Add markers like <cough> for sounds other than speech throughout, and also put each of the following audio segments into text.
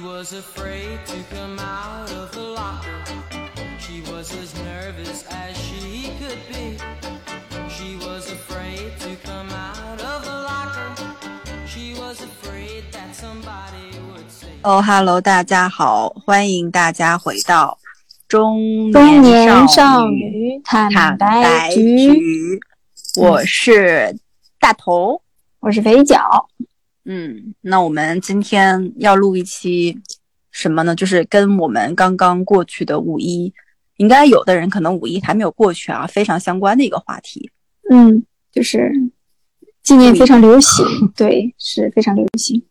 She was afraid to come out of the locker. She was as nervous as she could be. She was afraid to come out of the locker. She was afraid that somebody would 哈喽，大家好，欢迎大家回到中中年少少女女坦坦白局，我是大头。我是肥脚。嗯，那我们今天要录一期什么呢？就是跟我们刚刚过去的五一，应该有的人可能五一还没有过去啊，非常相关的一个话题。嗯，就是今年非常流行，<laughs> 对，是非常流行。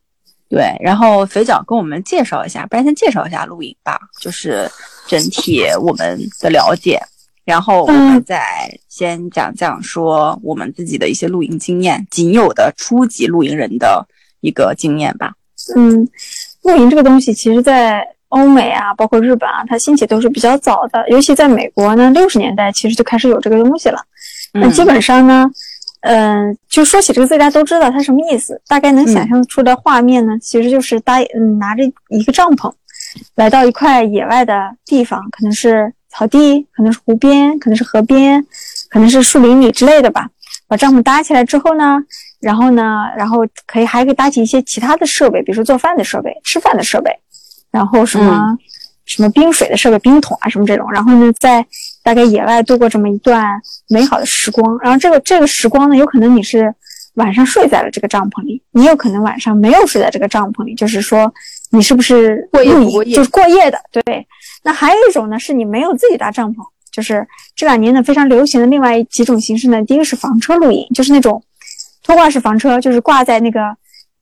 对，然后肥脚跟我们介绍一下，不然先介绍一下露营吧，就是整体我们的了解，然后我们嗯再先讲讲说我们自己的一些露营经验，仅有的初级露营人的一个经验吧。嗯，露营这个东西，其实在欧美啊，包括日本啊，它兴起都是比较早的。尤其在美国呢，六十年代其实就开始有这个东西了。那嗯基本上呢，嗯、就说起这个字，大家都知道它什么意思，大概能想象出的画面呢，其实就是搭嗯拿着一个帐篷，来到一块野外的地方，可能是草地，可能是湖边，可能是河边，可能是树林里之类的吧。把帐篷搭起来之后呢，然后呢，然后可以还可以搭起一些其他的设备，比如说做饭的设备、吃饭的设备，然后什么、什么冰水的设备、冰桶啊什么这种，然后呢，在大概野外度过这么一段美好的时光。然后这个这个时光呢，有可能你是晚上睡在了这个帐篷里，你有可能晚上没有睡在这个帐篷里，就是说你是不是过夜就是过夜的，对。那还有一种呢，是你没有自己搭帐篷，就是这两年呢非常流行的另外几种形式呢，第一个是房车露营，就是那种拖挂式房车，就是挂在那个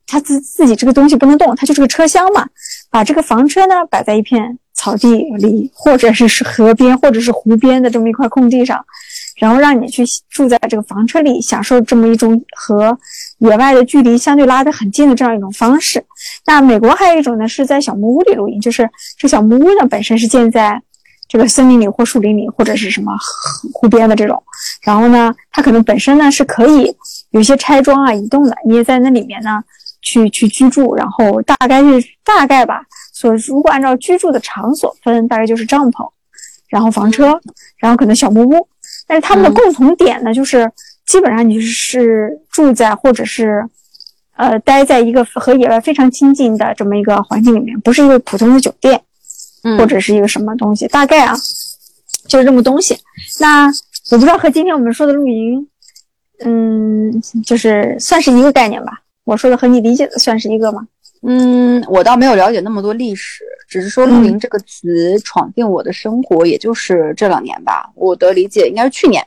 它自自己这个东西不能动，它就是个车厢嘛，把这个房车呢摆在一片草地里，或者是是河边，或者是湖边的这么一块空地上，然后让你去住在这个房车里，享受这么一种和野外的距离相对拉得很近的这样一种方式。那美国还有一种呢，是在小木屋里露营，就是这小木屋呢本身是建在这个森林里或树林里，或者是什么湖边的这种。然后呢，它可能本身呢是可以有一些拆装啊、移动的，你也在那里面呢去去居住。然后大概是大概吧，所如果按照居住的场所分，大概就是帐篷，然后房车，然后可能小木屋。但是他们的嗯共同点呢，就是基本上你是住在或者是呃待在一个和野外非常亲近的这么一个环境里面，不是一个普通的酒店。嗯或者是一个什么东西，大概啊，就是这么东西。那我不知道和今天我们说的露营，嗯，就是算是一个概念吧。我说的和你理解的算是一个吗？嗯，我倒没有了解那么多历史，只是说“露营”这个词闯进我的生活，也就是这两年吧。我的理解应该是去年，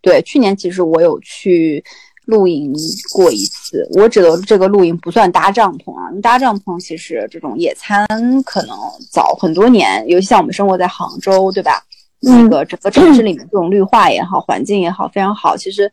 对，去年其实我有去露营过一次。我指的这个露营不算搭帐篷啊，搭帐篷其实这种野餐可能早很多年，尤其像我们生活在杭州，对吧？那嗯个整个城市里面这种绿化也好，环境也好，非常好。其实是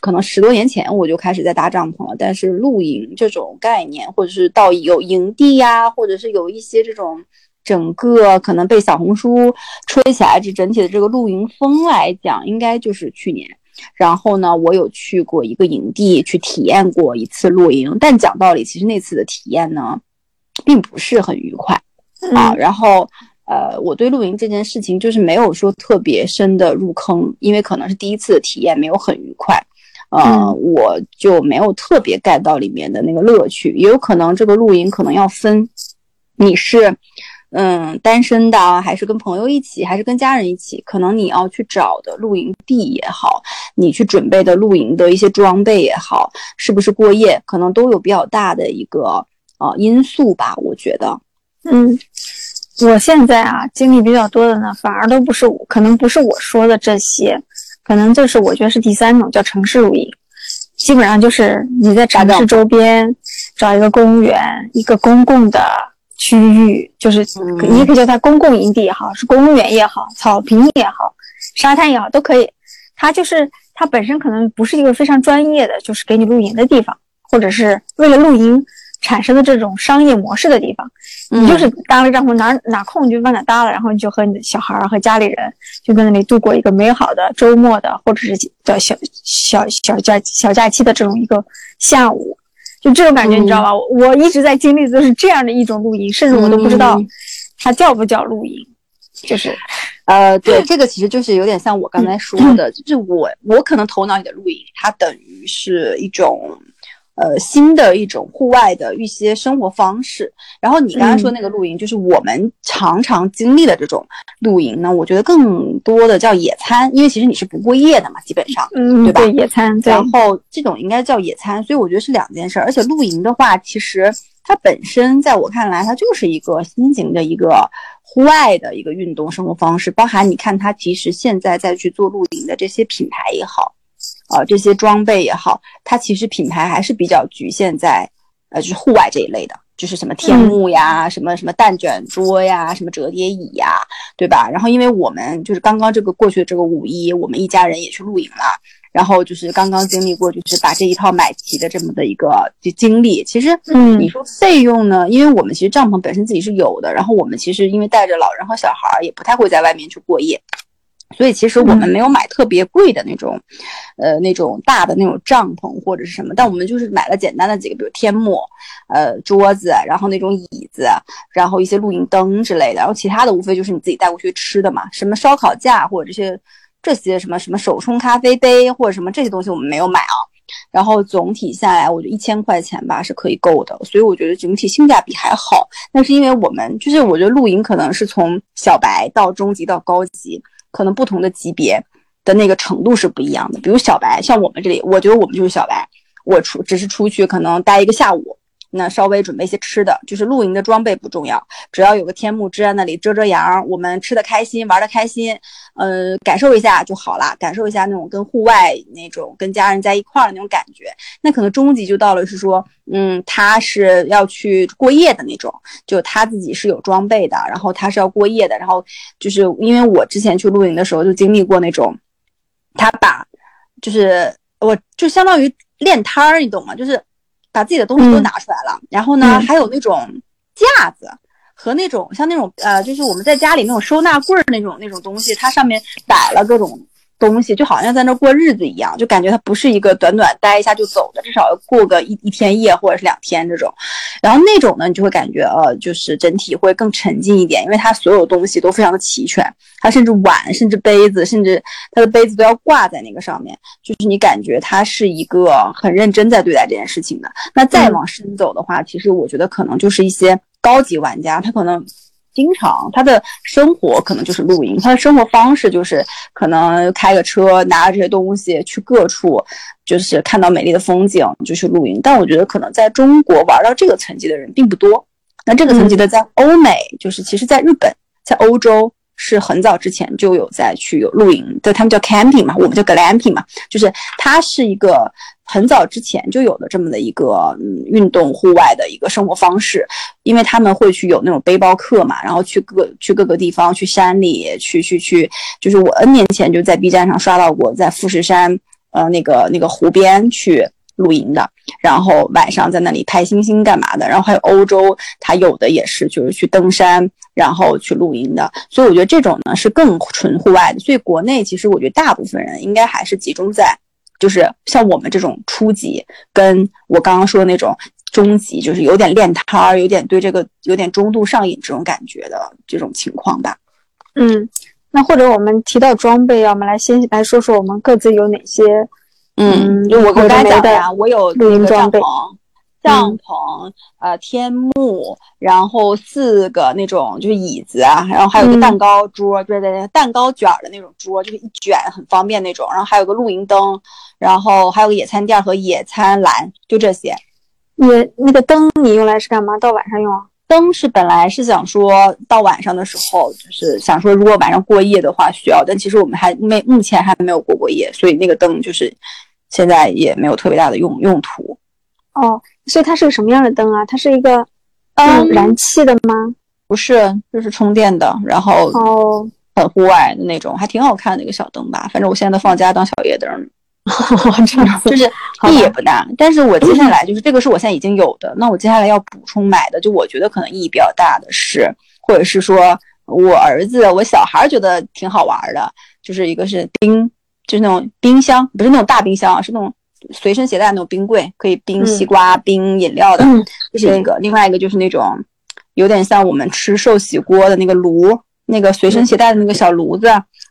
可能十多年前我就开始在搭帐篷了，但是露营这种概念，或者是到有营地呀、或者是有一些这种整个可能被小红书吹起来这整体的这个露营风来讲，应该就是去年。然后呢，我有去过一个营地去体验过一次露营，但讲道理，其实那次的体验呢，并不是很愉快。啊，嗯然后呃，我对露营这件事情就是没有说特别深的入坑，因为可能是第一次的体验没有很愉快，呃，嗯我就没有特别 get 到里面的那个乐趣。也有可能这个露营可能要分，你是嗯单身的啊，还是跟朋友一起，还是跟家人一起？可能你要去找的露营地也好，你去准备的露营的一些装备也好，是不是过夜，可能都有比较大的一个呃因素吧，我觉得。嗯，我现在啊经历比较多的呢，反而都不是我，可能不是我说的这些，可能就是我觉得是第三种叫城市露营，基本上就是你在城市周边找一个公园，一个公共的区域，就是嗯你也可以叫它公共营地也好，是公园也好，草坪也好，沙滩也好，都可以。它就是它本身可能不是一个非常专业的，就是给你露营的地方，或者是为了露营产生的这种商业模式的地方。你就是搭了帐篷，哪哪空你就往哪搭了，然后你就和你的小孩儿和家里人就在那里度过一个美好的周末的，或者是的小小小假小假期的这种一个下午。就这种感觉，嗯你知道吧？我我一直在经历的是这样的一种露营，甚至我都不知道嗯它叫不叫露营，就是呃，对，这个其实就是有点像我刚才说的，就是我我可能头脑里的露营，它等于是一种呃新的一种户外的一些生活方式。然后你刚刚说那个露营，就是我们常常经历的这种露营呢，我觉得更多的叫野餐，因为其实你是不过夜的嘛，基本上。嗯，对吧野餐，对，然后这种应该叫野餐，所以我觉得是两件事儿。而且露营的话，其实它本身在我看来，它就是一个新型的一个户外的一个运动生活方式。包含你看它其实现在在去做露营的这些品牌也好，呃，这些装备也好，它其实品牌还是比较局限在呃就是户外这一类的。就是什么天幕呀，什么什么蛋卷桌呀，什么折叠椅呀，对吧？然后因为我们就是刚刚这个过去的这个五一，我们一家人也去露营了，然后就是刚刚经历过，就是把这一套买齐的这么的一个就经历。其实，嗯你说费用呢？因为我们其实帐篷本身自己是有的，然后我们其实因为带着老人和小孩儿，也不太会在外面去过夜。所以其实我们没有买特别贵的那种，呃，那种大的那种帐篷或者是什么，但我们就是买了简单的几个，比如天幕，呃，桌子，然后那种椅子，然后一些露营灯之类的，然后其他的无非就是你自己带过去吃的嘛，什么烧烤架或者这些这些什么什么手冲咖啡杯或者什么这些东西我们没有买啊。然后总体下来，我觉得一千块钱吧是可以够的，所以我觉得整体性价比还好。但是因为我们就是我觉得露营可能是从小白到中级到高级，可能不同的级别的那个程度是不一样的。比如小白，像我们这里，我觉得我们就是小白，我出只是出去可能待一个下午，那稍微准备一些吃的，就是露营的装备不重要，只要有个天幕支在那里遮遮阳，我们吃的开心，玩的开心，呃，感受一下就好了，感受一下那种跟户外那种跟家人在一块儿的那种感觉。那可能中级就到了是说，嗯，他是要去过夜的那种，就他自己是有装备的，然后他是要过夜的，然后就是因为我之前去露营的时候就经历过那种，他把就是我就相当于练摊儿，你懂吗？就是把自己的东西都嗯拿出来了，然后呢，嗯还有那种架子。和那种像那种呃，就是我们在家里那种收纳柜儿那种那种东西，它上面摆了各种东西，就好像在那儿过日子一样，就感觉它不是一个短短待一下就走的，至少要过个一一天夜或者是两天这种。然后那种呢，你就会感觉呃，就是整体会更沉浸一点，因为它所有东西都非常的齐全，它甚至碗、甚至杯子，甚至它的杯子都要挂在那个上面，就是你感觉它是一个很认真在对待这件事情的。那再往深走的话，其实我觉得可能就是一些高级玩家，他可能。经常他的生活可能就是露营，他的生活方式就是可能开个车，拿着这些东西去各处，就是看到美丽的风景就去露营。但我觉得可能在中国玩到这个层级的人并不多。那这个层级的在欧美，就是其实在日本，在欧洲是很早之前就有在去有露营，对他们叫 camping 嘛，我们叫 glamping 嘛，就是它是一个很早之前就有的这么的一个嗯运动户外的一个生活方式，因为他们会去有那种背包客嘛，然后去各去各个地方，去山里，去去去，就是我 N 年前就在 B 站上刷到过，在富士山呃那个那个湖边去露营的，然后晚上在那里拍星星干嘛的，然后还有欧洲，它有的也是就是去登山，然后去露营的，所以我觉得这种呢是更纯户外的，所以国内其实我觉得大部分人应该还是集中在。就是像我们这种初级，跟我刚刚说的那种中级，就是有点练摊儿，有点对这个有点中度上瘾这种感觉的这种情况吧。嗯，那或者我们提到装备，啊，我们来先来说说我们各自有哪些嗯就我我刚才讲的呀，我有露营那个装备帐篷。帐篷，呃，天幕，然后四个那种就是椅子啊，然后还有个嗯蛋糕桌，对对对蛋糕卷儿的那种桌，就是一卷很方便那种，然后还有个露营灯，然后还有个野餐垫儿和野餐篮，就这些。也那个灯你用来是干嘛？到晚上用啊？灯是本来是想说到晚上的时候，就是想说如果晚上过夜的话需要，但其实我们还没目前还没有过过夜，所以那个灯就是现在也没有特别大的用用途。哦，所以它是个什么样的灯啊？它是一个嗯嗯燃气的吗？不是，就是充电的，然后哦，很户外的那种，还挺好看的一个小灯吧。反正我现在都放家当小夜灯，这样子就是意义也不大。但是我接下来就是这个是我现在已经有的，那我接下来要补充买的，就我觉得可能意义比较大的是，或者是说我儿子、我小孩觉得挺好玩的，就是一个是冰，就是那种冰箱，不是那种大冰箱啊，是那种随身携带那种冰柜，可以冰嗯西瓜、冰饮料的，嗯这是一个。另外一个就是那种有点像我们吃寿喜锅的那个炉，那个随身携带的那个小炉子，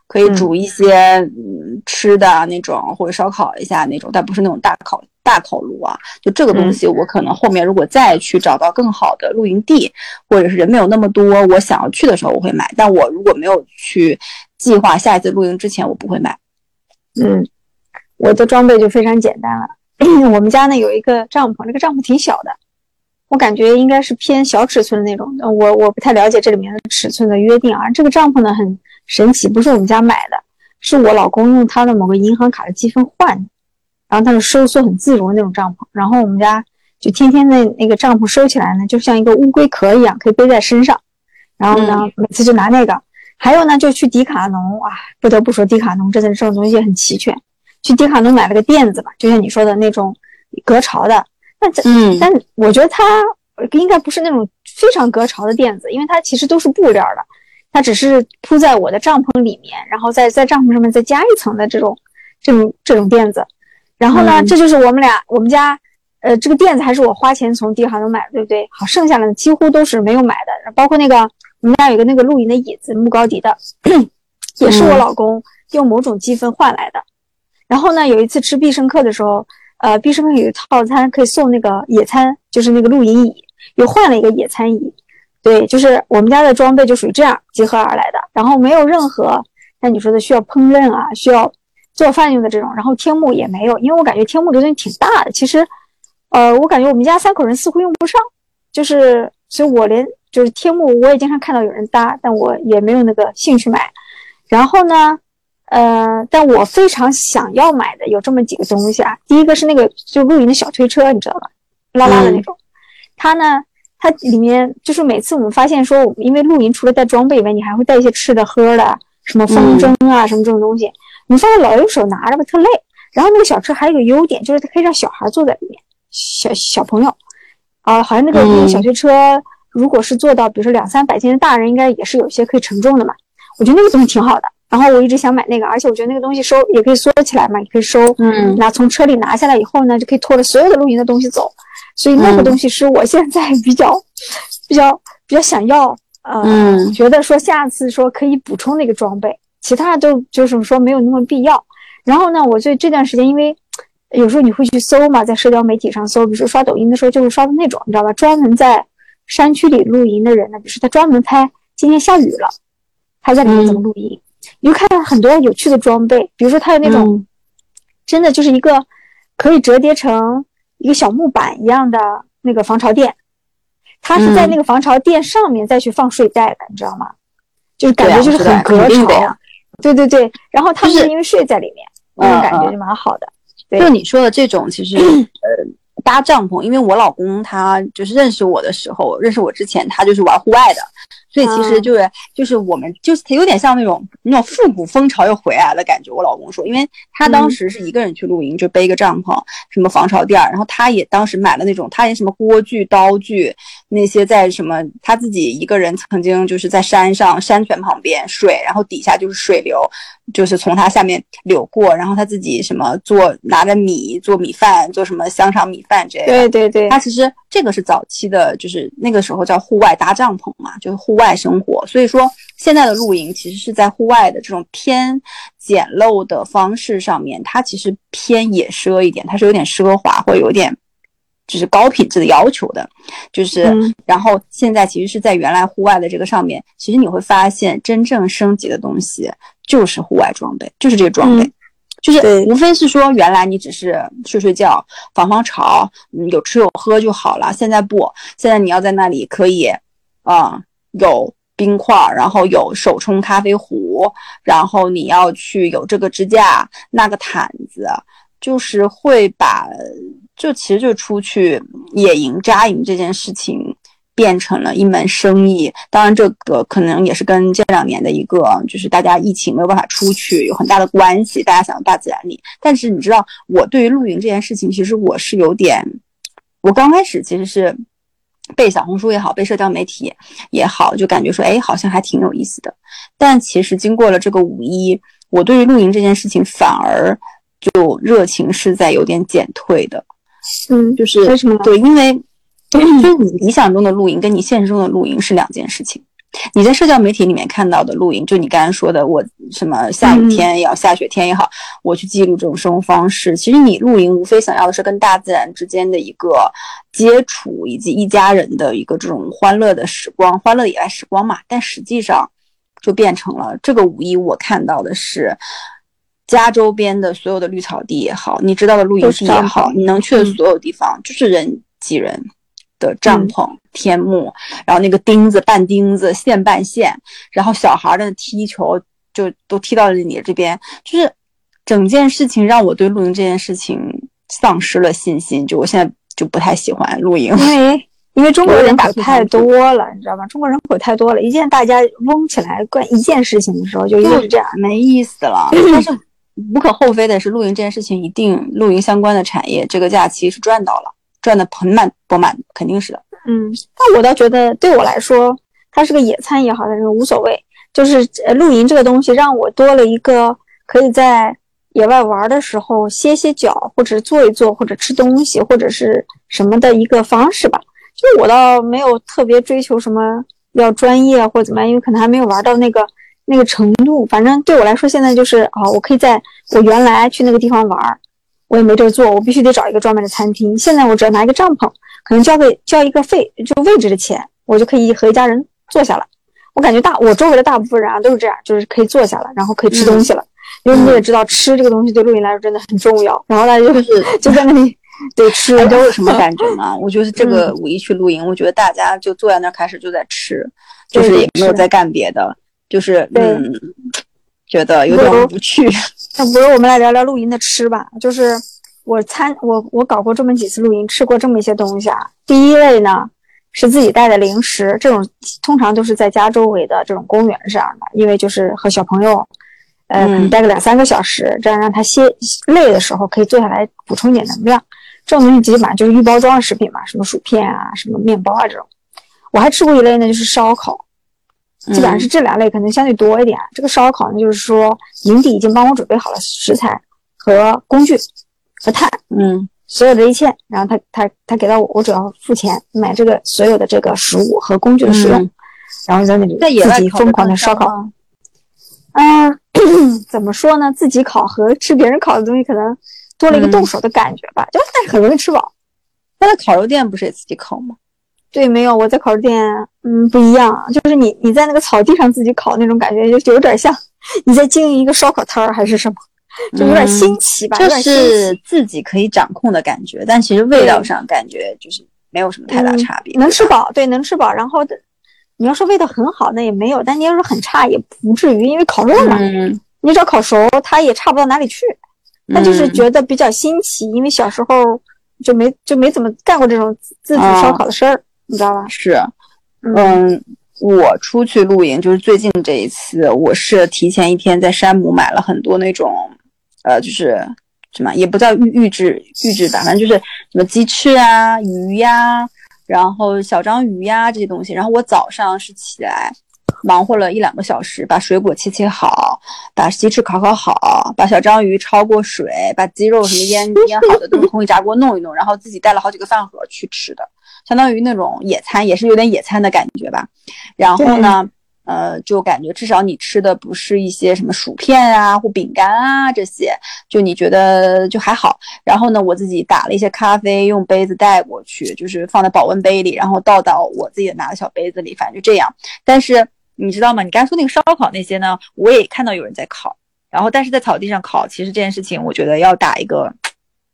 可以煮一些嗯吃的那种，或者烧烤一下那种，但不是那种大烤大烤炉啊。就这个东西，我可能后面如果再去找到更好的露营地，或者是人没有那么多，我想要去的时候我会买。但我如果没有去计划下一次露营之前，我不会买。嗯，我的装备就非常简单了。<clears throat> 我们家呢有一个帐篷，这个帐篷挺小的，我感觉应该是偏小尺寸的那种。呃我我不太了解这里面的尺寸的约定啊。这个帐篷呢很神奇，不是我们家买的，是我老公用他的某个银行卡的积分换的。然后它是收缩很自如的那种帐篷，然后我们家就天天的那个帐篷收起来呢，就像一个乌龟壳一样，可以背在身上。然后呢，每次就拿那个。还有呢，就去迪卡侬啊，不得不说迪卡侬真的这种东西很齐全。去迪卡侬买了个垫子吧，就像你说的那种隔潮的。那这，嗯但我觉得它应该不是那种非常隔潮的垫子，因为它其实都是布料的，它只是铺在我的帐篷里面，然后在在帐篷上面再加一层的这种这种这种垫子。然后呢，嗯这就是我们俩我们家，呃，这个垫子还是我花钱从迪卡侬买的，对不对？好，剩下的几乎都是没有买的，包括那个我们家有一个那个露营的椅子，木高迪的，<coughs> 也是我嗯老公用某种积分换来的。然后呢，有一次吃必胜客的时候，呃，必胜客有一套餐可以送那个野餐，就是那个露营椅，又换了一个野餐椅。对，就是我们家的装备就属于这样集合而来的，然后没有任何像你说的需要烹饪啊，需要做饭用的这种，然后天幕也没有，因为我感觉天幕这东西挺大的，其实，呃，我感觉我们家三口人似乎用不上，就是，所以我连就是天幕我也经常看到有人搭，但我也没有那个兴趣买。然后呢，呃，但我非常想要买的有这么几个东西啊。第一个是那个就露营的小推车，你知道吗？拉拉的那种。它呢，它里面就是每次我们发现说，我们因为露营除了带装备以外，你还会带一些吃的喝的，什么风筝啊，什么这种东西。你发现老用手拿着吧，特累。然后那个小车还有一个优点，就是它可以让小孩坐在里面，小小朋友啊，好像那个那个小推车，如果是做到比如说两三百斤的大人，应该也是有些可以承重的嘛。我觉得那个东西挺好的。然后我一直想买那个，而且我觉得那个东西收也可以缩起来嘛，也可以收。嗯那从车里拿下来以后呢，就可以拖着所有的露营的东西走。所以那个嗯东西是我现在比较、比较比较想要，呃，嗯觉得说下次说可以补充那个装备，其他的都就是说没有那么必要。然后呢，我这这段时间因为有时候你会去搜嘛，在社交媒体上搜，比如说刷抖音的时候就会刷到那种，你知道吧？专门在山区里露营的人呢，比如说他专门拍今天下雨了，他在里面怎么露营，你就看到很多有趣的装备，比如说它有那种。嗯真的就是一个可以折叠成一个小木板一样的那个防潮垫，它是在嗯那个防潮垫上面再去放睡袋的，你知道吗？就是感觉就是很隔潮对对对。然后他们是是因为睡在里面，那种感觉就蛮好的。对就你说的这种，其实 <clears throat> 呃搭帐篷，因为我老公他就是认识我的时候，认识我之前他就是玩户外的，所以其实嗯就是、就是我们就是有点像那种那种复古风潮又回来的感觉。我老公说，因为他当嗯时是一个人去露营，就背个帐篷，什么防潮垫儿，然后他也当时买了那种，他也什么锅具、刀具那些在什么他自己一个人曾经就是在山上山泉旁边水，然后底下就是水流，就是从他下面流过，然后他自己什么做拿着米做米饭，做什么香肠米饭之类的。对对对，他其实这个是早期的，就是那个时候叫户外搭帐篷嘛，就是户外生活。所以说现在的露营其实是在户外的这种偏简陋的方式上面，它其实偏野奢一点，它是有点奢华或者有点就是高品质的要求的，就是、嗯然后现在其实是在原来户外的这个上面，其实你会发现真正升级的东西就是户外装备，就是这个装备。嗯就是无非是说，原来你只是睡睡觉、防防潮，嗯，有吃有喝就好了。现在不，现在你要在那里可以，啊、有冰块，然后有手冲咖啡壶，然后你要去有这个支架、那个毯子，就是会把，就其实就出去野营扎营这件事情变成了一门生意。当然，这个可能也是跟这两年的一个就是大家疫情没有办法出去有很大的关系，大家想到大自然里。但是你知道，我对于露营这件事情，其实我是有点，我刚开始其实是。被小红书也好，被社交媒体也好，就感觉说，哎，好像还挺有意思的。但其实经过了这个五一，我对于露营这件事情反而就热情是在有点减退的，嗯，就是为什么？对，因为就是你理想中的露营跟你现实中的露营是两件事情。你在社交媒体里面看到的露营，就你刚刚说的，我什么下雨天也好，下雪天也好，我去记录这种生活方式。其实你露营无非想要的是跟大自然之间的一个接触，以及一家人的一个这种欢乐的时光，欢乐野外时光嘛。但实际上就变成了这个五一，我看到的是家周边的所有的绿草地也好，你知道的露营地也好，你能去的嗯所有地方，就是人挤人的帐篷、天幕，然后那个钉子半钉子线半线，然后小孩儿的踢球就都踢到了你这边，就是整件事情让我对露营这件事情丧失了信心，就我现在就不太喜欢露营。因为 <laughs> 因为中国人口太多了，你知道吗？中国人口太多了，一件大家嗡起来干一件事情的时候，就一定是这样。没意思了。<laughs> 但是无可厚非的是，露营这件事情一定露营相关的产业这个假期是赚到了，赚的盆满钵满，肯定是的。嗯，但我倒觉得对我来说，它是个野餐也好，它是无所谓。就是呃露营这个东西，让我多了一个可以在野外玩的时候歇歇脚，或者坐一坐，或者吃东西，或者是什么的一个方式吧。就我倒没有特别追求什么要专业或者怎么样，因为可能还没有玩到那个那个程度。反正对我来说，现在就是啊，我可以在我原来去那个地方玩儿，我也没地儿坐，我必须得找一个专门的餐厅。现在我只要拿一个帐篷。可能交个交一个费就位置的钱，我就可以和一家人坐下了。我感觉大我周围的大部分人啊都是这样，就是可以坐下了，然后可以吃东西了。因为你也知道，吃这个东西对露营来说真的很重要。然后大家就是就在那里 <laughs> 对吃，大家有什么感觉呢？我觉得这个五一去露营，我觉得大家就坐在那儿开始就在吃，就是也没有在干别的，就是嗯，觉得有点无趣。那不如我们来聊聊露营的吃吧，就是。我参我我搞过这么几次露营，吃过这么一些东西啊。第一类呢是自己带的零食，这种通常都是在家周围的这种公园这样的，因为就是和小朋友，呃，可能待个两三个小时，这样让他歇累的时候可以坐下来补充一点能量。这种东西基本上就是预包装的食品嘛，什么薯片啊，什么面包啊这种。我还吃过一类呢，就是烧烤，基本上是这两类可能相对多一点。这个烧烤呢，就是说营地已经帮我准备好了食材和工具。和炭，嗯，所有的一切，然后他他他给到我，我只要付钱买这个所有的这个食物和工具的使用，嗯、然后在那里自己疯狂的烧烤。嗯、呃，<clears throat> 怎么说呢？自己烤和吃别人烤的东西可能多了一个动手的感觉吧，嗯、就但是很容易吃饱。那在烤肉店不是也自己烤吗？对，没有，我在烤肉店，嗯，不一样，就是你你在那个草地上自己烤那种感觉，就有点像你在经营一个烧烤摊儿还是什么。就有点新奇吧，就、嗯、是自己可以掌控的感觉，但其实味道上感觉就是没有什么太大差别。嗯、能吃饱，对，能吃饱。然后你要说味道很好，那也没有；但你要说很差，也不至于，因为烤肉嘛，嗯、你只要烤熟，它也差不到哪里去。那就是觉得比较新奇，因为小时候就没就没怎么干过这种自己烧烤的事儿，哦、你知道吧？是，嗯。我出去露营，就是最近这一次，我是提前一天在山姆买了很多那种，呃，就是什么也不叫预预制预制吧，反正就是什么鸡翅啊、鱼呀，然后小章鱼呀这些东西。然后我早上是起来忙活了一两个小时，把水果切切好，把鸡翅烤烤好，把小章鱼焯过水，把鸡肉什么腌腌好的，用空气炸锅弄一弄，然后自己带了好几个饭盒去吃的。相当于那种野餐，也是有点野餐的感觉吧。然后呢，呃，就感觉至少你吃的不是一些什么薯片啊或饼干啊这些，就你觉得就还好。然后呢，我自己打了一些咖啡，用杯子带过去，就是放在保温杯里，然后倒到我自己拿的小杯子里，反正就这样。但是你知道吗？你刚才说那个烧烤那些呢，我也看到有人在烤。然后，但是在草地上烤，其实这件事情我觉得要打一个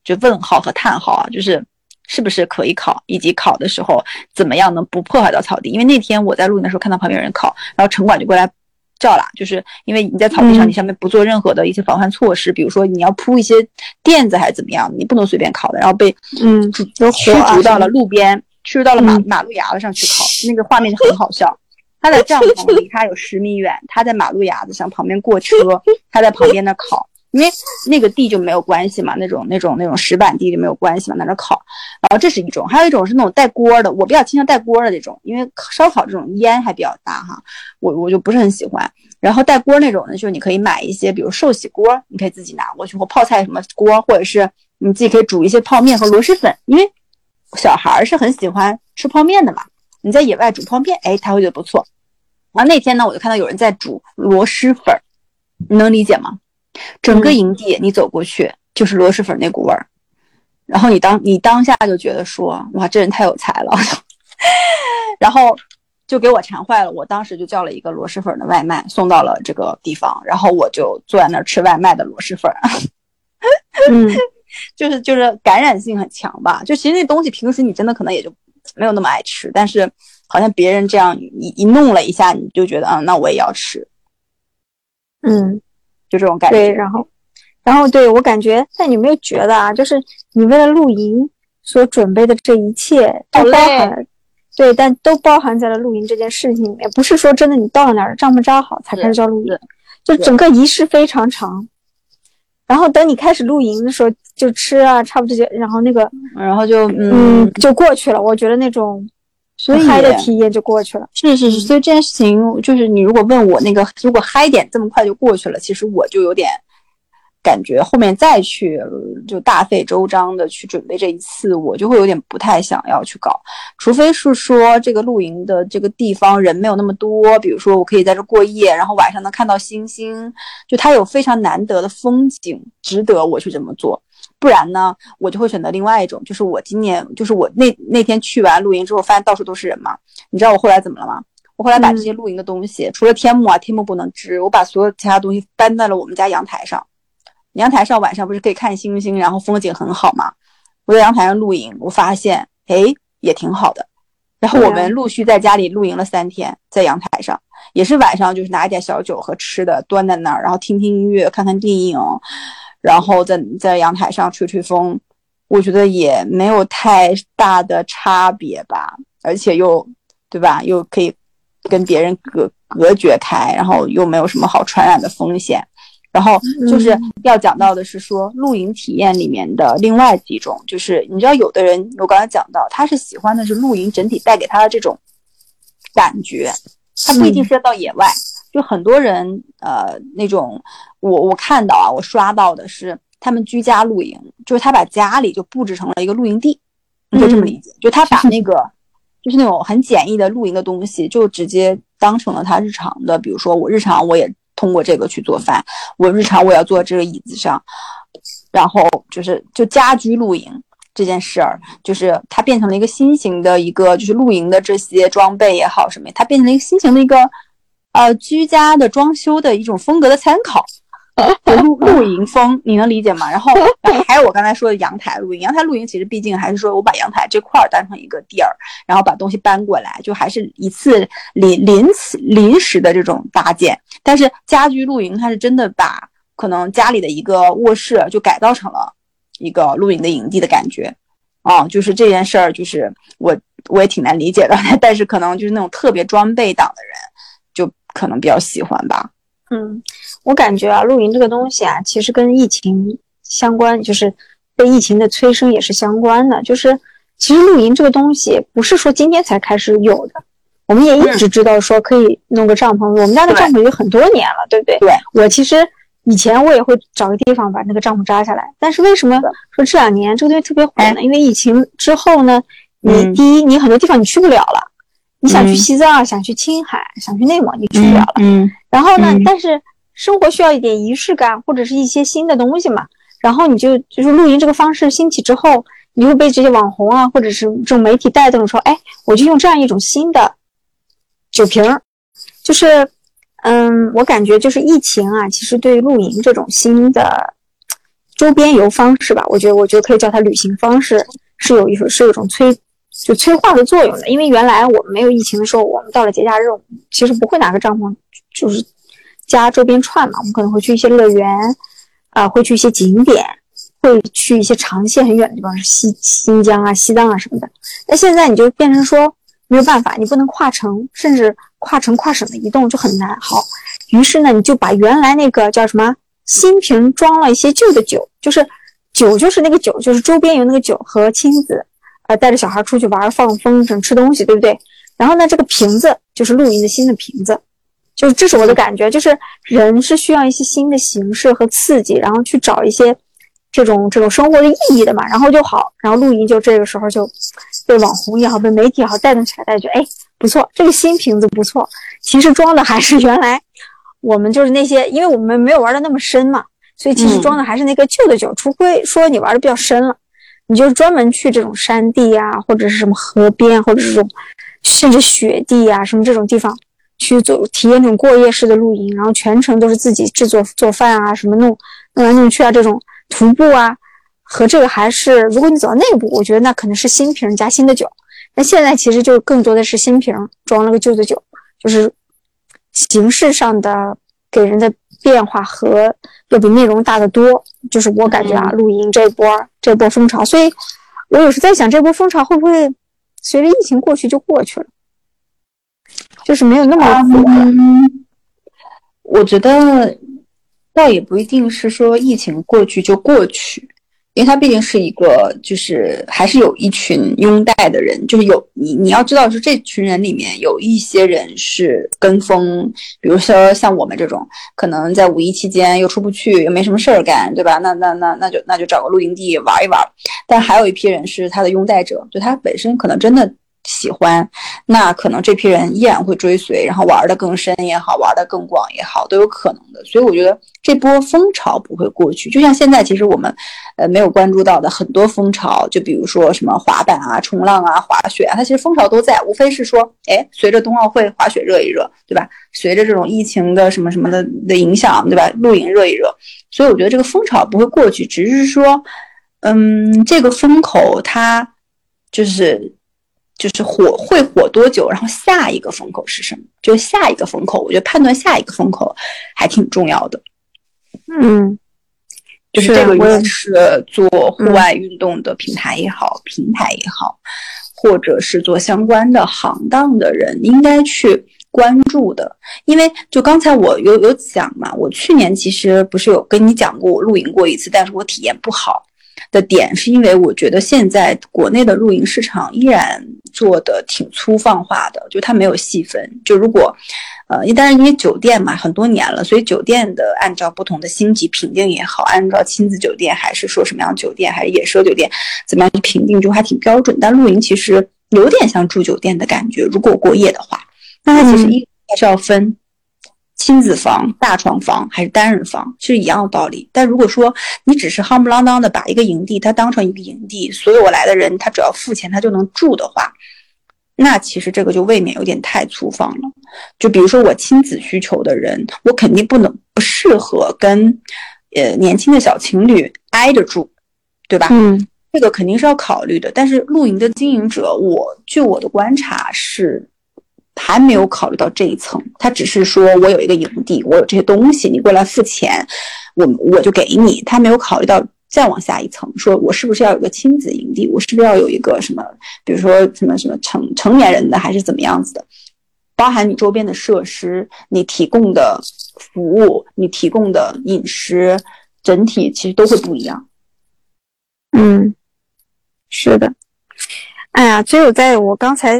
就问号和叹号啊，就是。是不是可以烤，以及烤的时候怎么样能不破坏到草地？因为那天我在露营的时候看到旁边有人烤，然后城管就过来叫了，就是因为你在草地上，你上面不做任何的一些防范措施，比如说你要铺一些垫子还是怎么样，你不能随便烤的，然后被嗯驱逐到了路边，驱逐到了马马路牙子上去烤，那个画面就很好笑。他的帐篷离他有十米远，他在马路牙子上旁边过车，他在旁边那烤。因为那个地就没有关系嘛，那种那种那种石板地就没有关系嘛，在那烤。然后这是一种，还有一种是那种带锅的，我比较倾向带锅的这种，因为烧烤这种烟还比较大哈，我我就不是很喜欢。然后带锅那种呢，就是你可以买一些，比如寿喜锅，你可以自己拿过去，或泡菜什么锅，或者是你自己可以煮一些泡面和螺蛳粉，因为小孩是很喜欢吃泡面的嘛。你在野外煮泡面，哎，他会觉得不错。然后那天呢，我就看到有人在煮螺蛳粉，你能理解吗？整个营地你走过去就是螺蛳粉那股味儿，然后你当你当下就觉得说，哇，这人太有才了，<laughs> 然后就给我馋坏了。我当时就叫了一个螺蛳粉的外卖，送到了这个地方，然后我就坐在那儿吃外卖的螺蛳粉。<laughs> 嗯，<laughs> 就是就是感染性很强吧？就其实那东西平时你真的可能也就。没有那么爱吃，但是好像别人这样一一弄了一下，你就觉得啊，那我也要吃，嗯，就这种感觉。对，然后，然后对我感觉，但你没有觉得啊？就是你为了露营所准备的这一切都包含，对，但都包含在了露营这件事情里面。不是说真的，你到了哪儿帐篷扎好才开始叫露营，就整个仪式非常长。然后等你开始露营的时候，就吃啊，差不多就，然后那个，然后就嗯，就过去了。我觉得那种嗨的体验就过去了。是是是，所以这件事情就是你如果问我那个，如果嗨点这么快就过去了，其实我就有点。感觉后面再去就大费周章的去准备这一次，我就会有点不太想要去搞，除非是说这个露营的这个地方人没有那么多，比如说我可以在这过夜，然后晚上能看到星星，就它有非常难得的风景，值得我去这么做。不然呢，我就会选择另外一种，就是我今年就是我那那天去完露营之后，发现到处都是人嘛。你知道我后来怎么了吗？我后来把这些露营的东西，除了天幕啊，天幕不能支，我把所有其他东西搬在了我们家阳台上。阳台上晚上不是可以看星星，然后风景很好嘛？我在阳台上露营，我发现哎也挺好的。然后我们陆续在家里露营了三天，在阳台上也是晚上就是拿一点小酒和吃的端在那儿，然后听听音乐，看看电影，然后在在阳台上吹吹风。我觉得也没有太大的差别吧，而且又对吧？又可以跟别人隔隔绝开，然后又没有什么好传染的风险。然后就是要讲到的是说露营体验里面的另外几种，就是你知道有的人我刚才讲到，他是喜欢的是露营整体带给他的这种感觉，他不一定是要到野外，就很多人呃那种我我看到啊，我刷到的是他们居家露营，就是他把家里就布置成了一个露营地，你就这么理解，就他把那 <laughs> 个就是那种很简易的露营的东西，就直接当成了他日常的，比如说我日常我也。通过这个去做饭，我日常我要坐这个椅子上，然后就是就家居露营这件事儿，就是它变成了一个新型的一个就是露营的这些装备也好什么，它变成了一个新型的一个呃居家的装修的一种风格的参考。露露营风，你能理解吗？然后还有我刚才说的阳台露营，阳台露营其实毕竟还是说我把阳台这块儿当成一个地儿，然后把东西搬过来，就还是一次临临时临时的这种搭建。但是家居露营，它是真的把可能家里的一个卧室就改造成了一个露营的营地的感觉。啊，就是这件事儿，就是我我也挺难理解的，<laughs> 但是可能就是那种特别装备党的人，可能比较喜欢吧。嗯，我感觉啊，露营这个东西啊，其实跟疫情相关，就是被疫情的催生也是相关的。就是其实露营这个东西不是说今天才开始有的，我们也一直知道说可以弄个帐篷。我们家的帐篷有很多年了，对不对？对。我其实以前我也会找个地方把那个帐篷扎下来，但是为什么说这两年这个东西特别火呢？因为疫情之后呢，你第一，你很多地方你去不了了。你想去西藏，想去青海，想去内蒙，你去不了了。嗯，然后呢？但是生活需要一点仪式感，或者是一些新的东西嘛。然后你就就是露营这个方式兴起之后，你会被这些网红啊，或者是这种媒体带动，说，哎，我就用这样一种新的酒瓶儿，就是，嗯，我感觉就是疫情啊，其实对露营这种新的周边游方式吧，我觉得，我觉得可以叫它旅行方式，是有一种是有一种催。就催化的作用的，因为原来我们没有疫情的时候，我们到了节假日，其实不会拿个帐篷，就是家周边串嘛。我们可能会去一些乐园，啊，会去一些景点，会去一些长线很远的地方，是西新疆啊、西藏啊什么的。那现在你就变成说没有办法，你不能跨城，甚至跨城跨省的移动就很难。好，于是呢，你就把原来那个叫什么新瓶装了一些旧的酒，就是酒就是那个酒，就是周边有那个酒和亲子，呃，带着小孩出去玩放风筝吃东西，对不对？然后呢，这个瓶子就是露营的新的瓶子，就是这是我的感觉，就是人是需要一些新的形式和刺激，然后去找一些这种这种生活的意义的嘛，然后就好，然后露营就这个时候就被网红也好，被媒体也好带动起来，大家觉得哎不错，这个新瓶子不错，其实装的还是原来我们就是那些，因为我们没有玩的那么深嘛，所以其实装的还是那个旧的酒，除非说你玩的比较深了，你就是专门去这种山地啊，或者是什么河边，或者这种。甚至雪地啊，什么这种地方去做体验这种过夜式的露营，然后全程都是自己制作做饭啊，什么弄弄来弄去啊，这种徒步啊，和这个还是如果你走到那一步，我觉得那可能是新瓶加新的酒。那现在其实就更多的是新瓶装了个旧的酒，就是形式上的给人的变化和要比内容大得多。就是我感觉啊，露营这波这波风潮，所以我有时在想，这波风潮会不会？随着疫情过去就过去了，就是没有那么火。我觉得倒也不一定是说疫情过去就过去，因为他毕竟是一个，就是还是有一群拥戴的人，就是有你你要知道是这群人里面有一些人是跟风，比如说像我们这种，可能在五一期间又出不去，又没什么事儿干，对吧？那那那那就那就找个露营地玩一玩。但还有一批人是他的拥戴者，就他本身可能真的喜欢，那可能这批人依然会追随，然后玩的更深也好，玩的更广也好，都有可能的。所以我觉得这波风潮不会过去。就像现在，其实我们呃没有关注到的很多风潮，就比如说什么滑板啊、冲浪啊、滑雪啊，它其实风潮都在，无非是说，哎，随着冬奥会滑雪热一热，对吧？随着这种疫情的什么什么的的影响，对吧？露营热一热，所以我觉得这个风潮不会过去，只是说。嗯，这个风口它就是就是火会火多久？然后下一个风口是什么？就下一个风口，我觉得判断下一个风口还挺重要的。嗯，就是这个也是做户外运动的品牌也好，平台也好，或者是做相关的行当的人应该去关注的。因为就刚才我有有讲嘛，我去年其实不是有跟你讲过，我露营过一次，但是我体验不好。的点是因为我觉得现在国内的露营市场依然做的挺粗放化的，就它没有细分。就如果，呃，但是因为酒店嘛，很多年了，所以酒店的按照不同的星级评定也好，按照亲子酒店还是说什么样酒店，还是野奢酒店，怎么样去评定就还挺标准。但露营其实有点像住酒店的感觉，如果过夜的话，那它其实一还是要分。亲子房、大床房还是单人房，是一样的道理。但如果说你只是夯不啷当的把一个营地它当成一个营地，所有来的人他只要付钱他就能住的话，那其实这个就未免有点太粗放了。就比如说我亲子需求的人，我肯定不能不适合跟呃年轻的小情侣挨着住，对吧？嗯，这个肯定是要考虑的。但是露营的经营者，我据我的观察是。还没有考虑到这一层，他只是说我有一个营地，我有这些东西，你过来付钱，我我就给你。他没有考虑到再往下一层，说我是不是要有个亲子营地，我是不是要有一个什么，比如说什么什么成成年人的还是怎么样子的，包含你周边的设施，你提供的服务，你提供的饮食，整体其实都会不一样。嗯，是的。哎呀，只有在我刚才。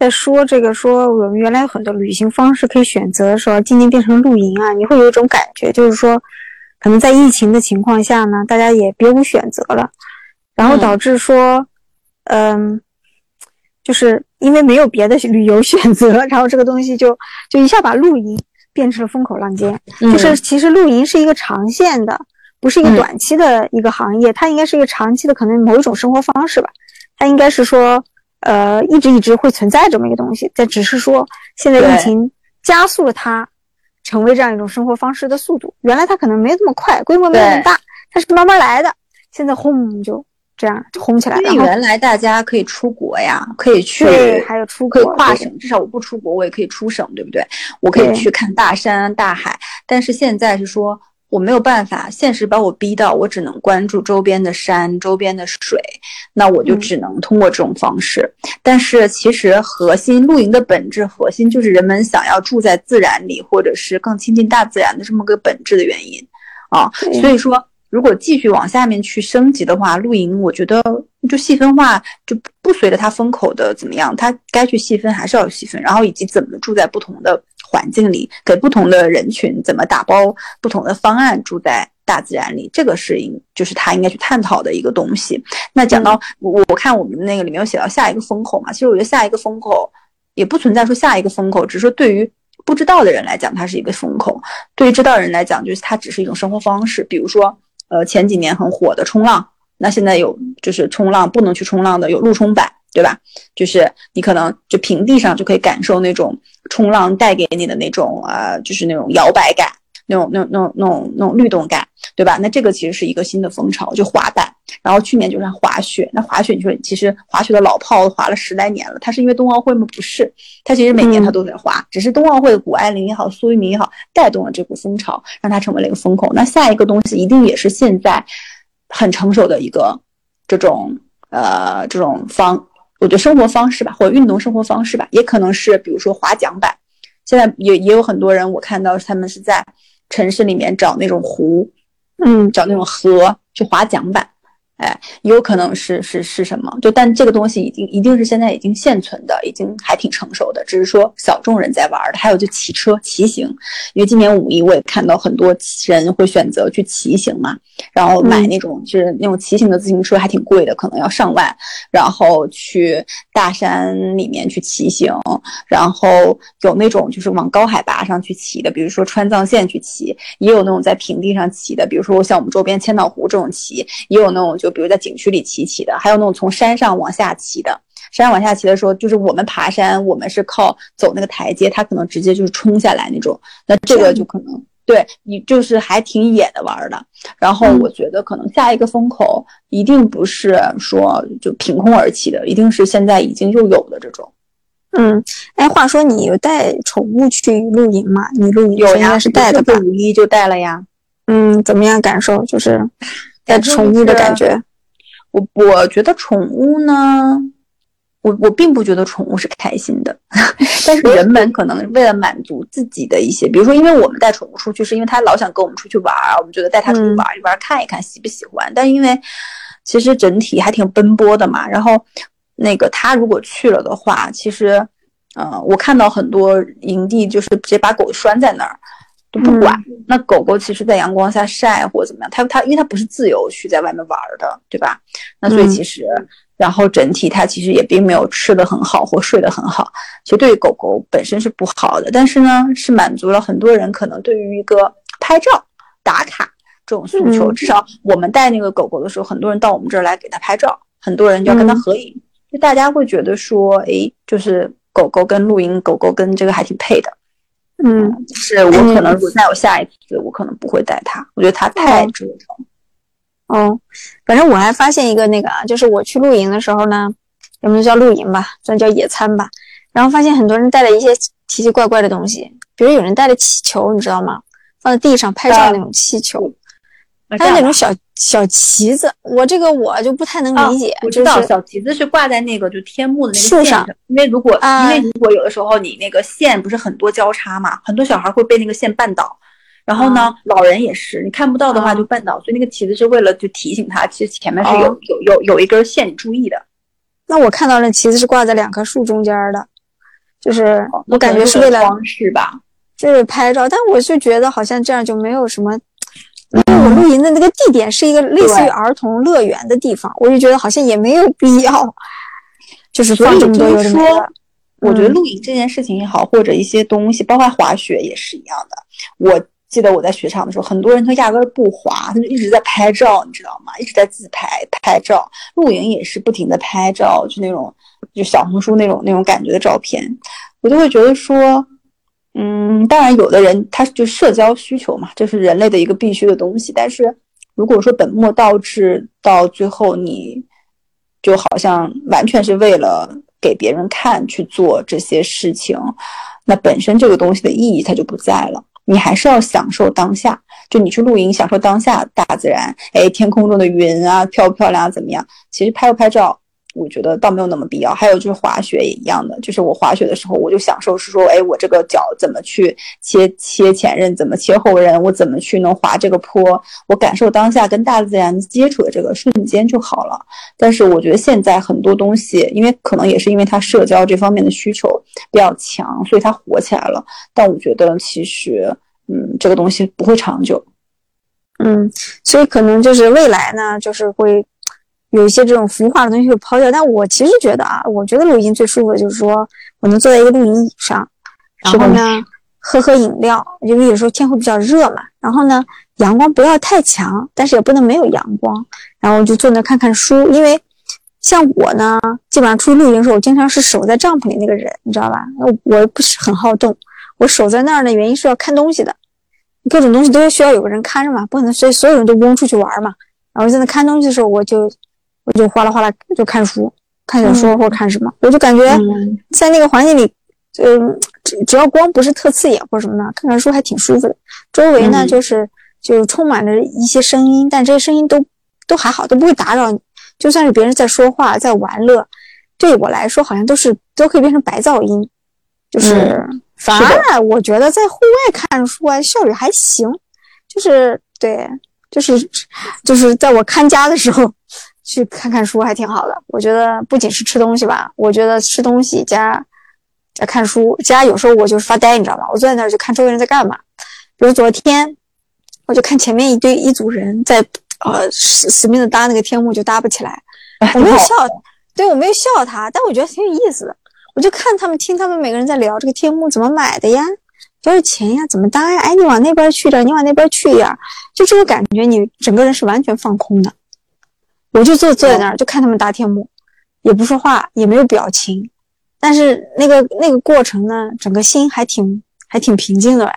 在说这个，说我们原来有很多旅行方式可以选择的时候，今年变成露营啊，你会有一种感觉，就是说，可能在疫情的情况下呢，大家也别无选择了，然后导致说，嗯，就是因为没有别的旅游选择，然后这个东西就就一下把露营变成了风口浪尖。就是其实露营是一个长线的，不是一个短期的一个行业，它应该是一个长期的，可能某一种生活方式吧，它应该是说。呃，一直一直会存在这么一个东西，但只是说现在疫情加速了它成为这样一种生活方式的速度。原来它可能没有那么快，规模没有那么大，它是慢慢来的。现在轰就这样轰起来了。因为原来大家可以出国呀，可以去，还有出可以跨省，至少我不出国，我也可以出省，对不对？我可以去看大山大海。但是现在是说。我没有办法，现实把我逼到，我只能关注周边的山、周边的水，那我就只能通过这种方式。但是其实核心露营的本质，核心就是人们想要住在自然里，或者是更亲近大自然的这么个本质的原因。啊。所以说，如果继续往下面去升级的话，露营我觉得就细分化，就不不随着它风口的怎么样，它该去细分还是要细分，然后以及怎么住在不同的环境里，给不同的人群怎么打包不同的方案住在大自然里，这个是应就是他应该去探讨的一个东西。那讲到我我看我们那个里面有写到下一个风口嘛，其实我觉得下一个风口也不存在说下一个风口，只是说对于不知道的人来讲，它是一个风口；对于知道的人来讲，就是它只是一种生活方式。比如说，呃，前几年很火的冲浪，那现在有就是冲浪不能去冲浪的有陆冲板，对吧？就是你可能就平地上就可以感受那种冲浪带给你的那种呃，就是那种摇摆感，那种那种那种那种那种律动感，对吧？那这个其实是一个新的风潮，就滑板。然后去年就是滑雪，那滑雪你说其实滑雪的老炮滑了十来年了，它是因为冬奥会吗？不是，它其实每年它都在滑，只是冬奥会的谷爱凌也好，苏翊鸣也好，带动了这股风潮，让它成为了一个风口。那下一个东西一定也是现在很成熟的一个这种呃这种方，我觉得生活方式吧，或者运动生活方式吧，也可能是比如说滑桨板，现在也也有很多人我看到他们是在城市里面找那种湖，嗯找那种河去滑桨板。哎，有可能是是是什么？就但这个东西已经一定是现在已经现存的，已经还挺成熟的，只是说小众人在玩的。还有就骑车骑行，因为今年五一我也看到很多人会选择去骑行嘛，然后买那种就是那种骑行的自行车还挺贵的，可能要上万，然后去大山里面去骑行，然后有那种就是往高海拔上去骑的，比如说川藏线去骑，也有那种在平地上骑的，比如说像我们周边千岛湖这种骑，也有那种就。比如在景区里骑骑的，还有那种从山上往下骑的。山上往下骑的时候，就是我们爬山，我们是靠走那个台阶，它可能直接就是冲下来那种。那这个就可能对你就是还挺野的玩的。然后我觉得可能下一个风口一定不是说就凭空而起的，一定是现在已经就有的这种。嗯，哎，话说你有带宠物去露营吗？你露营有呀，是带的吧？五一就带了呀。嗯，怎么样感受？就是 <laughs> 带宠物的感觉。我我觉得宠物呢，我我并不觉得宠物是开心的，<laughs> 但是人们可能为了满足自己的一些，比如说，因为我们带宠物出去，是因为他老想跟我们出去玩儿，我们觉得带它出去玩一玩，看一看喜不喜欢。但因为其实整体还挺奔波的嘛，然后那个他如果去了的话，其实，嗯，我看到很多营地就是直接把狗拴在那儿。都不管，那狗狗其实，在阳光下晒或者怎么样，它它因为它不是自由去在外面玩的，对吧？那所以其实，然后整体它其实也并没有吃的很好或睡得很好，其实对于狗狗本身是不好的。但是呢，是满足了很多人可能对于一个拍照打卡这种诉求。至少我们带那个狗狗的时候，很多人到我们这儿来给它拍照，很多人就要跟它合影，就大家会觉得说，哎，就是狗狗跟露营，狗狗跟这个还挺配的。嗯，是我可能如果再有下一次，我可能不会带他，我觉得他太折腾。哦，反正我还发现一个那个啊，就是我去露营的时候呢，也不能叫露营吧，算叫野餐吧。然后发现很多人带了一些奇奇怪怪的东西，比如有人带了气球，你知道吗？放在地上拍照那种气球，还有那种小小旗子。我这个我就不太能理解。我知道小旗子是挂在那个就天幕的那个树上，因为如果因为如果有的时候你那个线不是很多交叉嘛，很多小孩会被那个线绊倒。然后呢，老人也是，你看不到的话就绊倒，所以那个旗子是为了就提醒他，其实前面是有有有有一根线你注意的。那我看到那旗子是挂在两棵树中间的，就是我感觉是为了装饰吧，就是拍照。但我就觉得好像这样就没有什么，因为我露营的那个地点是一个类似于儿童乐园的地方，我就觉得好像也没有必要，就是放这么多有。我觉得露营这件事情也好，或者一些东西，包括滑雪也是一样的。我记得我在雪场的时候，很多人他压根儿不滑，他就一直在拍照，你知道吗？一直在自拍拍照。露营也是不停的拍照，就那种就小红书那种那种感觉的照片，我就会觉得说，嗯，当然有的人他就社交需求嘛，这是人类的一个必须的东西。但是如果说本末倒置到最后，你就好像完全是为了给别人看去做这些事情，那本身这个东西的意义它就不在了。你还是要享受当下，就你去露营，享受当下大自然，哎，天空中的云啊，漂不漂亮，怎么样？其实拍不拍照，我觉得倒没有那么必要。还有就是滑雪也一样的，就是我滑雪的时候，我就享受是说，哎，我这个脚怎么去切切前刃，怎么切后刃，我怎么去能滑这个坡，我感受当下跟大自然接触的这个瞬间就好了。但是我觉得现在很多东西，因为可能也是因为它社交这方面的需求比较强，所以它火起来了。但我觉得其实，嗯，这个东西不会长久。嗯，所以可能就是未来呢，就是会有一些这种浮化的东西会抛掉。但我其实觉得啊，我觉得露营最舒服的就是说我能坐在一个露营椅上，然后呢喝喝饮料，因为有时候天会比较热嘛。然后呢阳光不要太强，但是也不能没有阳光。然后就坐那看看书，因为像我呢，基本上出去露营的时候，我经常是守在帐篷里那个人，你知道吧？我我不是很好动，我守在那儿的原因是要看东西的。各种东西都需要有个人看着嘛，不可能所以所有人都嗡出去玩嘛。然后在那看东西的时候，我就我就哗啦哗啦就看书、看小说或者看什么，我就感觉在那个环境里，嗯，只只要光不是特刺眼或者什么的，看看书还挺舒服的。周围呢就是就充满着一些声音，但这些声音都都还好，都不会打扰你。就算是别人在说话、在玩乐，对我来说好像都是都可以变成白噪音，就是。反而我觉得在户外看书啊，效率还行，就是对，就是就是在我看家的时候去看看书还挺好的。我觉得不仅是吃东西吧，我觉得吃东西加加看书加有时候我就是发呆，你知道吗？我坐在那儿就看周围人在干嘛。比如昨天我就看前面一堆一组人在呃死死命的搭那个天幕，就搭不起来。我没有笑，对我没有笑他，但我觉得挺有意思的。我就看他们，听他们每个人在聊这个天幕怎么买的呀，多少钱呀，怎么搭呀？哎，你往那边去点，你往那边去一点，就这个感觉，你整个人是完全放空的。我就坐坐在那儿，就看他们搭天幕，也不说话，也没有表情，但是那个那个过程呢，整个心还挺还挺平静的吧，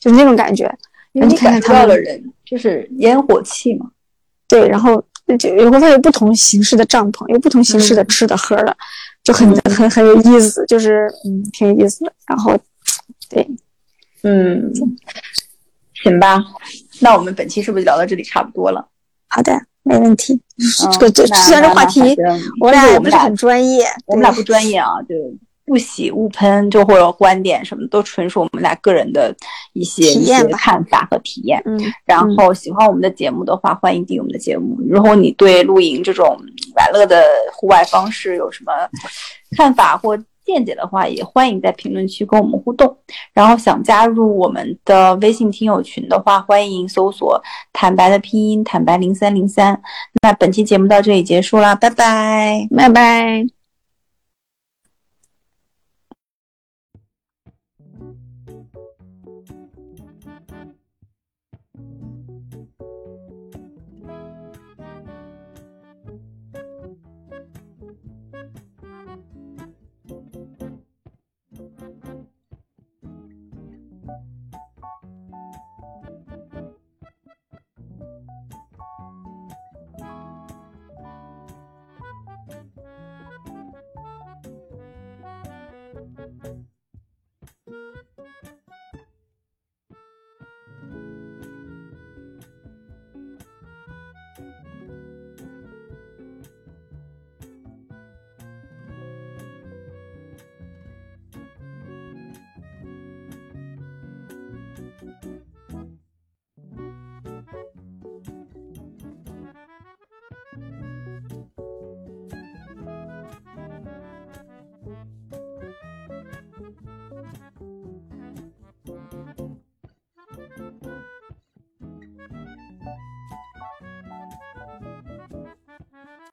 就是那种感觉。你看看他们的人，就是烟火气嘛。对，然后就有会发现不同形式的帐篷，有不同形式的吃的喝的。就很很很有意思，就是嗯，挺有意思的。然后，对，嗯，行吧。那我们本期是不是聊到这里差不多了？好的，没问题。这个这虽然这话题我俩也不是很专业，我们俩不专业啊，就。不喜勿喷，就或者观点什么都纯属我们俩个人的一些一些看法和体验。嗯，然后喜欢我们的节目的话，欢迎订阅我们的节目。如果你对露营这种玩乐的户外方式有什么看法或见解的话，也欢迎在评论区跟我们互动。然后想加入我们的微信听友群的话，欢迎搜索“坦白”的拼音“坦白零三零三”。那本期节目到这里结束啦，拜拜，拜拜。